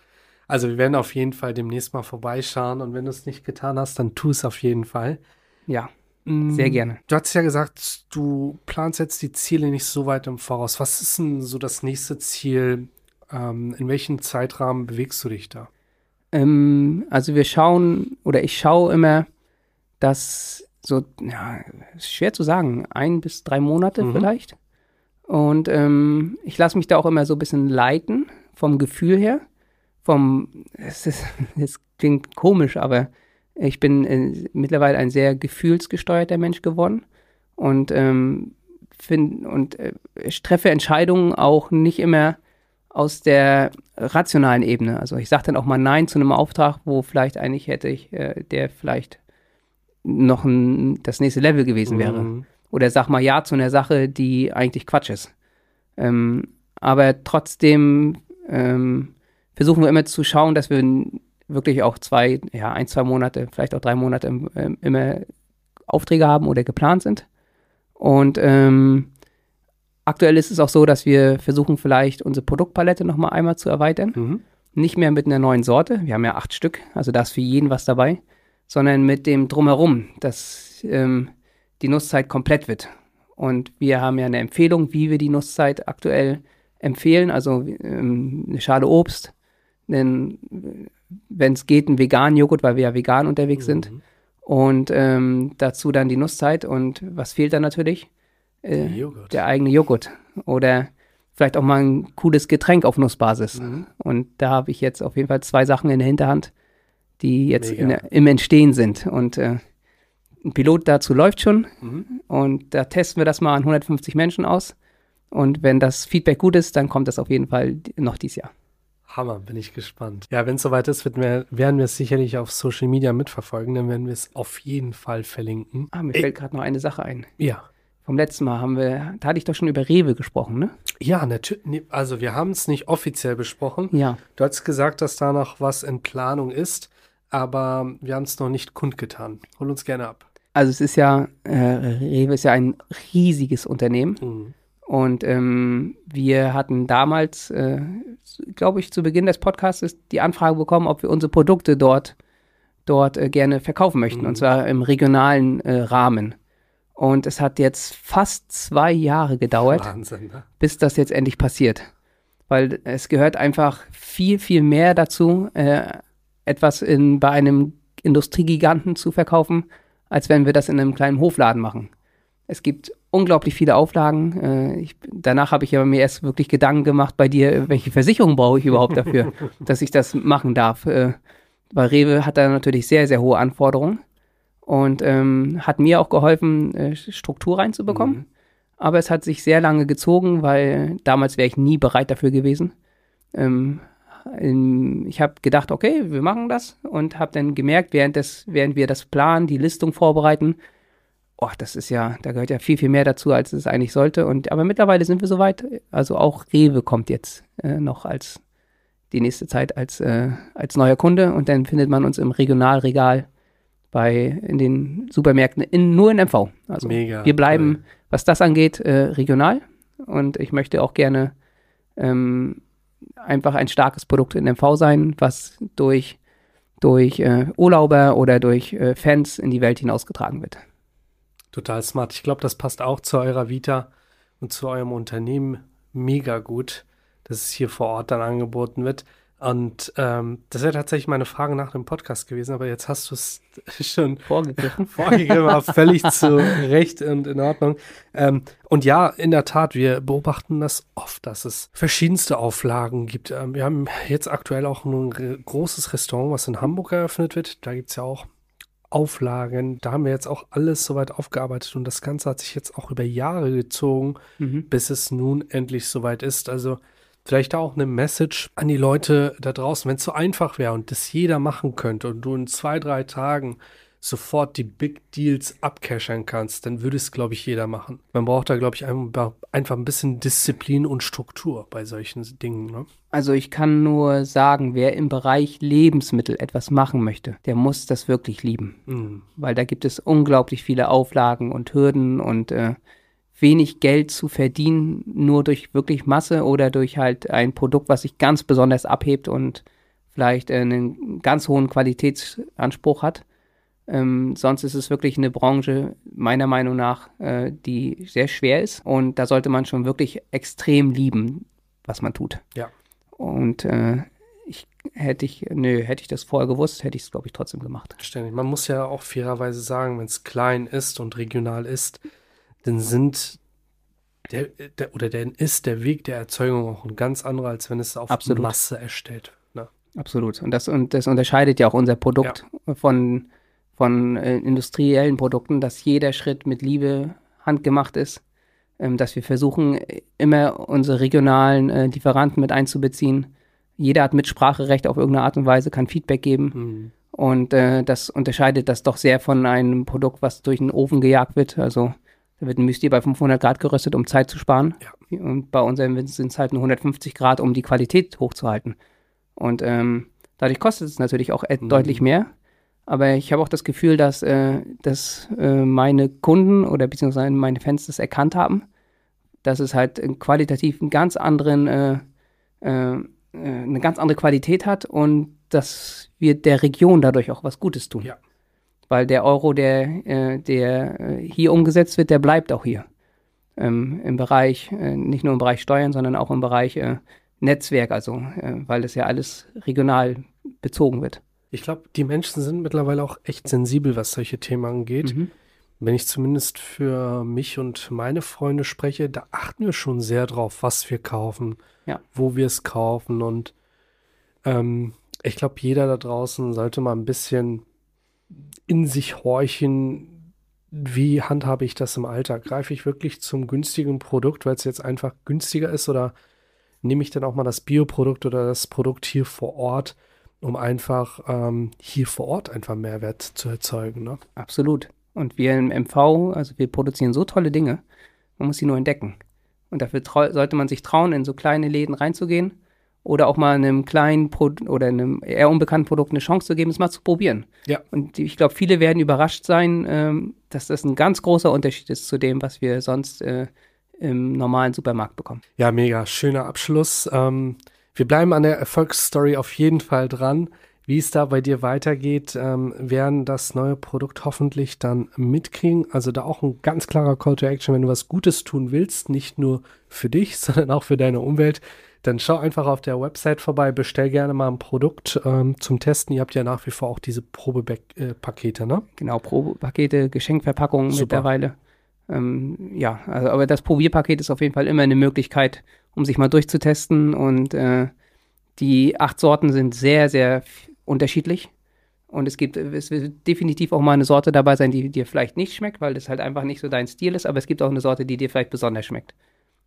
Also wir werden auf jeden Fall demnächst mal vorbeischauen und wenn du es nicht getan hast, dann tu es auf jeden Fall. Ja, Mm, sehr gerne. Du hast ja gesagt, du planst jetzt die Ziele nicht so weit im Voraus. Was ist denn so das nächste Ziel? Ähm, in welchem Zeitrahmen bewegst du dich da? Ähm, also wir schauen oder ich schaue immer, dass so, ja, ist schwer zu sagen, ein bis drei Monate mhm. vielleicht. Und ähm, ich lasse mich da auch immer so ein bisschen leiten vom Gefühl her. Vom, es, ist, es klingt komisch, aber ich bin äh, mittlerweile ein sehr gefühlsgesteuerter Mensch geworden und ähm, find, und äh, ich treffe Entscheidungen auch nicht immer aus der rationalen Ebene. Also ich sage dann auch mal Nein zu einem Auftrag, wo vielleicht eigentlich hätte ich, äh, der vielleicht noch ein, das nächste Level gewesen wäre. Mhm. Oder sag mal Ja zu einer Sache, die eigentlich Quatsch ist. Ähm, aber trotzdem ähm, versuchen wir immer zu schauen, dass wir wirklich auch zwei, ja, ein, zwei Monate, vielleicht auch drei Monate ähm, immer Aufträge haben oder geplant sind. Und ähm, aktuell ist es auch so, dass wir versuchen, vielleicht unsere Produktpalette nochmal einmal zu erweitern. Mhm. Nicht mehr mit einer neuen Sorte, wir haben ja acht Stück, also da ist für jeden was dabei, sondern mit dem Drumherum, dass ähm, die Nusszeit komplett wird. Und wir haben ja eine Empfehlung, wie wir die Nusszeit aktuell empfehlen. Also ähm, eine Schale Obst, wenn es geht, einen veganen Joghurt, weil wir ja vegan unterwegs mhm. sind. Und ähm, dazu dann die Nusszeit. Und was fehlt dann natürlich? Äh, der eigene Joghurt. Oder vielleicht auch mal ein cooles Getränk auf Nussbasis. Mhm. Und da habe ich jetzt auf jeden Fall zwei Sachen in der Hinterhand, die jetzt der, im Entstehen sind. Und äh, ein Pilot dazu läuft schon. Mhm. Und da testen wir das mal an 150 Menschen aus. Und wenn das Feedback gut ist, dann kommt das auf jeden Fall noch dieses Jahr. Hammer, bin ich gespannt. Ja, wenn es soweit ist, wir, werden wir es sicherlich auf Social Media mitverfolgen. Dann werden wir es auf jeden Fall verlinken. Ah, mir Ey. fällt gerade noch eine Sache ein. Ja. Vom letzten Mal haben wir, da hatte ich doch schon über Rewe gesprochen, ne? Ja, natürlich. Also wir haben es nicht offiziell besprochen. Ja. Du hast gesagt, dass da noch was in Planung ist aber wir haben es noch nicht kundgetan. Hol uns gerne ab. Also es ist ja, äh, Rewe ist ja ein riesiges Unternehmen. Mhm. Und ähm, wir hatten damals, äh, glaube ich, zu Beginn des Podcasts die Anfrage bekommen, ob wir unsere Produkte dort, dort äh, gerne verkaufen möchten. Mhm. Und zwar im regionalen äh, Rahmen. Und es hat jetzt fast zwei Jahre gedauert, Wahnsinn, ne? bis das jetzt endlich passiert. Weil es gehört einfach viel, viel mehr dazu, äh, etwas in, bei einem Industriegiganten zu verkaufen, als wenn wir das in einem kleinen Hofladen machen. Es gibt unglaublich viele Auflagen. Äh, ich, danach habe ich aber mir erst wirklich Gedanken gemacht bei dir, welche Versicherung brauche ich überhaupt dafür, dass ich das machen darf. Äh, weil Rewe hat da natürlich sehr, sehr hohe Anforderungen und ähm, hat mir auch geholfen, äh, Struktur reinzubekommen. Mhm. Aber es hat sich sehr lange gezogen, weil damals wäre ich nie bereit dafür gewesen. Ähm, ich habe gedacht, okay, wir machen das und habe dann gemerkt, während, des, während wir das planen, die Listung vorbereiten, oh, das ist ja, da gehört ja viel, viel mehr dazu, als es eigentlich sollte. Und aber mittlerweile sind wir soweit. Also auch Rewe kommt jetzt äh, noch als die nächste Zeit als, äh, als neuer Kunde und dann findet man uns im Regionalregal bei in den Supermärkten in, nur in MV. Also Mega, wir bleiben, cool. was das angeht, äh, regional. Und ich möchte auch gerne ähm, einfach ein starkes Produkt in MV sein, was durch, durch äh, Urlauber oder durch äh, Fans in die Welt hinausgetragen wird. Total smart. Ich glaube, das passt auch zu eurer Vita und zu eurem Unternehmen mega gut, dass es hier vor Ort dann angeboten wird. Und ähm, das wäre tatsächlich meine Frage nach dem Podcast gewesen, aber jetzt hast du es schon vorgegriffen. vorgegriffen, völlig zu Recht und in Ordnung. Ähm, und ja, in der Tat, wir beobachten das oft, dass es verschiedenste Auflagen gibt. Ähm, wir haben jetzt aktuell auch ein großes Restaurant, was in Hamburg eröffnet wird. Da gibt es ja auch Auflagen. Da haben wir jetzt auch alles soweit aufgearbeitet und das Ganze hat sich jetzt auch über Jahre gezogen, mhm. bis es nun endlich soweit ist. Also vielleicht auch eine Message an die Leute da draußen, wenn es so einfach wäre und das jeder machen könnte und du in zwei, drei Tagen sofort die Big Deals abcashern kannst, dann würde es, glaube ich, jeder machen. Man braucht da, glaube ich, einfach ein bisschen Disziplin und Struktur bei solchen Dingen. Ne? Also ich kann nur sagen, wer im Bereich Lebensmittel etwas machen möchte, der muss das wirklich lieben. Mhm. Weil da gibt es unglaublich viele Auflagen und Hürden und äh, wenig Geld zu verdienen, nur durch wirklich Masse oder durch halt ein Produkt, was sich ganz besonders abhebt und vielleicht einen ganz hohen Qualitätsanspruch hat. Ähm, sonst ist es wirklich eine Branche, meiner Meinung nach, äh, die sehr schwer ist. Und da sollte man schon wirklich extrem lieben, was man tut. Ja. Und äh, ich hätte ich, nö, hätte ich das vorher gewusst, hätte ich es, glaube ich, trotzdem gemacht. Ständig. Man muss ja auch fairerweise sagen, wenn es klein ist und regional ist, dann sind der, der oder dann ist der Weg der Erzeugung auch ein ganz anderer, als wenn es auf Absolut. Masse erstellt. Ne? Absolut. Und das, und das unterscheidet ja auch unser Produkt von, von äh, industriellen Produkten, dass jeder Schritt mit Liebe handgemacht ist, ähm, dass wir versuchen, äh, immer unsere regionalen äh, Lieferanten mit einzubeziehen. Jeder hat Mitspracherecht auf irgendeine Art und Weise, kann Feedback geben. Mhm. Und äh, das unterscheidet das doch sehr von einem Produkt, was durch einen Ofen gejagt wird. Also da wird ein Müsli bei 500 Grad geröstet, um Zeit zu sparen. Ja. Und bei unserem sind es halt nur 150 Grad, um die Qualität hochzuhalten. Und ähm, dadurch kostet es natürlich auch Mhm. deutlich mehr. Aber ich habe auch das Gefühl, dass, äh, dass äh, meine Kunden oder beziehungsweise meine Fans das erkannt haben, dass es halt qualitativ einen ganz anderen, äh, äh, äh, eine ganz andere Qualität hat und dass wir der Region dadurch auch was Gutes tun. Ja. Weil der Euro, der, äh, der hier umgesetzt wird, der bleibt auch hier. Ähm, Im Bereich, nicht nur im Bereich Steuern, sondern auch im Bereich Netzwerk, also weil das ja alles regional bezogen wird. Ich glaube, die Menschen sind mittlerweile auch echt sensibel, was solche Themen angeht. Mhm. Wenn ich zumindest für mich und meine Freunde spreche, da achten wir schon sehr drauf, was wir kaufen, Ja. wo wir es kaufen. Und ähm, ich glaube, jeder da draußen sollte mal ein bisschen in sich horchen, wie handhabe ich das im Alltag? Greife ich wirklich zum günstigen Produkt, weil es jetzt einfach günstiger ist? Oder nehme ich dann auch mal das Bioprodukt oder das Produkt hier vor Ort, um einfach ähm, hier vor Ort einfach Mehrwert zu erzeugen? Ne? Absolut. Und wir im MV, also wir produzieren so tolle Dinge, man muss sie nur entdecken. Und dafür sollte man sich trauen, in so kleine Läden reinzugehen oder auch mal einem kleinen Pro oder einem eher unbekannten Produkt eine Chance zu geben, es mal zu probieren. Ja. Und ich glaube, viele werden überrascht sein, ähm, dass das ein ganz großer Unterschied ist zu dem, was wir sonst äh, im normalen Supermarkt bekommen. Ja, mega. Schöner Abschluss. Ähm, wir bleiben an der Erfolgsstory auf jeden Fall dran. Wie es da bei dir weitergeht, ähm, werden das neue Produkt hoffentlich dann mitkriegen. Also da auch ein ganz klarer Call to Action, wenn du was Gutes tun willst, nicht nur für dich, sondern auch für deine Umwelt, dann schau einfach auf der Website vorbei, bestell gerne mal ein Produkt ähm, zum Testen. Ihr habt ja nach wie vor auch diese Probepakete, ne? Genau, Probepakete, Geschenkverpackungen Super. mittlerweile. Ähm, ja, also, aber das Probierpaket ist auf jeden Fall immer eine Möglichkeit, um sich mal durchzutesten. Und äh, die acht Sorten sind sehr, sehr unterschiedlich. Und es gibt, es wird definitiv auch mal eine Sorte dabei sein, die dir vielleicht nicht schmeckt, weil das halt einfach nicht so dein Stil ist. Aber es gibt auch eine Sorte, die dir vielleicht besonders schmeckt.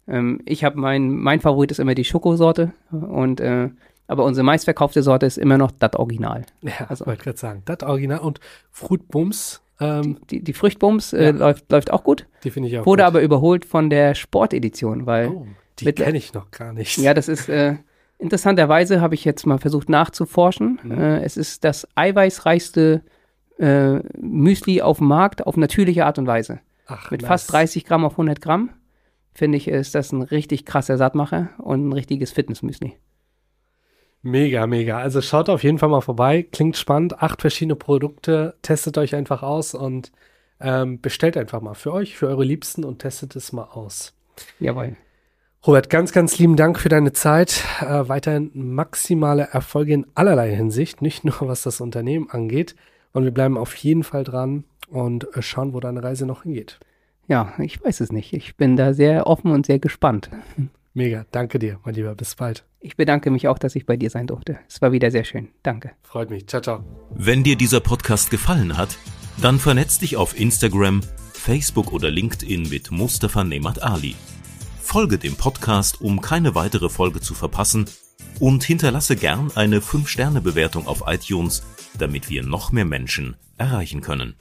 Ähm, ich habe mein, mein Favorit ist immer die Schokosorte. Und äh, aber unsere meistverkaufte Sorte ist immer noch das Original. Ja, Also- wollte gerade sagen. Das Original und Fruitbums, ähm, Die, die Früchtbums äh, Ja. läuft, läuft auch gut. die finde ich auch Wurde gut. aber überholt von der Sportedition, weil, Oh, die mit- kenne ich noch gar nicht. ja, das ist, äh, interessanterweise habe ich jetzt mal versucht nachzuforschen. Mhm. Äh, es ist das eiweißreichste äh, Müsli auf dem Markt auf natürliche Art und Weise. Ach, Mit nice. fast 30 Gramm auf 100 Gramm, finde ich, ist das ein richtig krasser Sattmacher und ein richtiges Fitnessmüsli. Mega, mega. Also schaut auf jeden Fall mal vorbei. Klingt spannend. Acht verschiedene Produkte. Testet euch einfach aus und ähm, bestellt einfach mal für euch, für eure Liebsten und testet es mal aus. Jawohl. Robert, ganz, ganz lieben Dank für deine Zeit. Äh, weiterhin maximale Erfolge in allerlei Hinsicht, nicht nur was das Unternehmen angeht. Und wir bleiben auf jeden Fall dran und äh, schauen, wo deine Reise noch hingeht. Ja, ich weiß es nicht. Ich bin da sehr offen und sehr gespannt. Mega. Danke dir, mein Lieber. Bis bald. Ich bedanke mich auch, dass ich bei dir sein durfte. Es war wieder sehr schön. Danke. Freut mich. Ciao, ciao. Wenn dir dieser Podcast gefallen hat, dann vernetz dich auf Instagram, Facebook oder LinkedIn mit Mustafa Nemat Ali. Folge dem Podcast, um keine weitere Folge zu verpassen und hinterlasse gern eine 5-Sterne-Bewertung auf iTunes, damit wir noch mehr Menschen erreichen können.